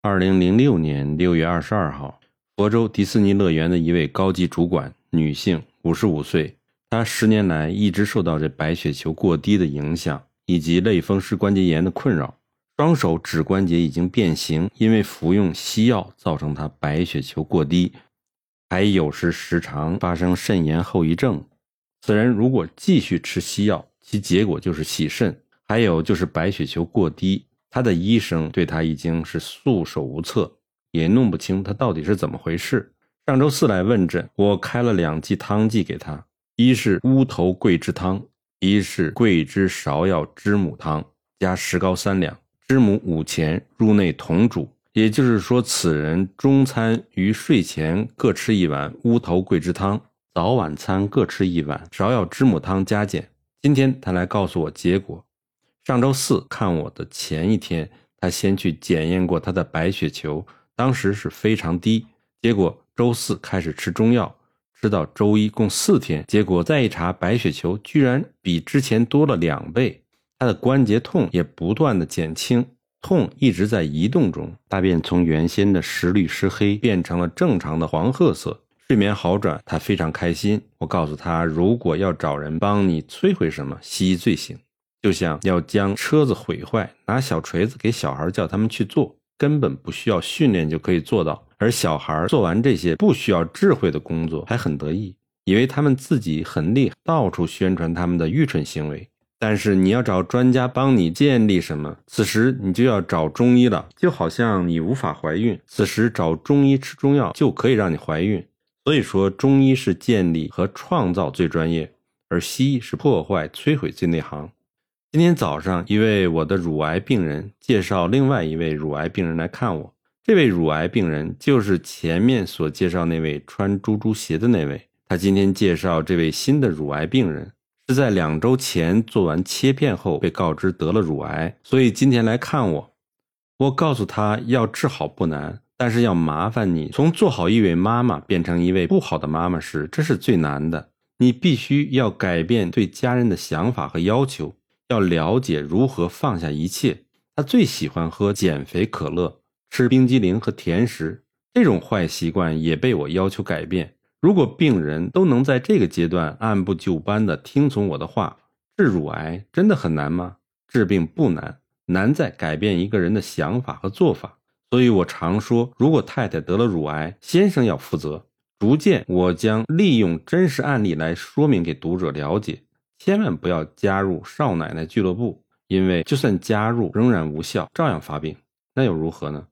二零零六年六月二十二号，佛州迪士尼乐园的一位高级主管，女性，五十五岁。她十年来一直受到这白血球过低的影响，以及类风湿关节炎的困扰，双手指关节已经变形，因为服用西药造成她白血球过低，还有时时常发生肾炎后遗症。此人如果继续吃西药，其结果就是洗肾，还有就是白血球过低。他的医生对他已经是束手无策，也弄不清他到底是怎么回事。上周四来问诊，我开了两剂汤剂给他，一是乌头桂枝汤，一是桂枝芍药知母汤，加石膏三两，知母五钱，入内同煮。也就是说，此人中餐于睡前各吃一碗乌头桂枝汤，早晚餐各吃一碗芍药知母汤加减。今天他来告诉我结果。上周四看我的前一天，他先去检验过他的白血球，当时是非常低。结果周四开始吃中药，吃到周一共四天，结果再一查，白血球居然比之前多了两倍。他的关节痛也不断的减轻，痛一直在移动中，大便从原先的石绿石黑变成了正常的黄褐色，睡眠好转，他非常开心。我告诉他，如果要找人帮你摧毁什么，西医最行。就像要将车子毁坏，拿小锤子给小孩叫他们去做，根本不需要训练就可以做到。而小孩做完这些不需要智慧的工作，还很得意，以为他们自己很厉害，到处宣传他们的愚蠢行为。但是你要找专家帮你建立什么，此时你就要找中医了。就好像你无法怀孕，此时找中医吃中药就可以让你怀孕。所以说，中医是建立和创造最专业，而西医是破坏摧毁最内行。今天早上，一位我的乳癌病人介绍另外一位乳癌病人来看我。这位乳癌病人就是前面所介绍那位穿猪猪鞋的那位。他今天介绍这位新的乳癌病人，是在两周前做完切片后被告知得了乳癌，所以今天来看我。我告诉他要治好不难，但是要麻烦你从做好一位妈妈变成一位不好的妈妈时，这是最难的。你必须要改变对家人的想法和要求。要了解如何放下一切。他最喜欢喝减肥可乐，吃冰激凌和甜食，这种坏习惯也被我要求改变。如果病人都能在这个阶段按部就班地听从我的话，治乳癌真的很难吗？治病不难，难在改变一个人的想法和做法。所以我常说，如果太太得了乳癌，先生要负责。逐渐，我将利用真实案例来说明给读者了解。千万不要加入少奶奶俱乐部，因为就算加入，仍然无效，照样发病，那又如何呢？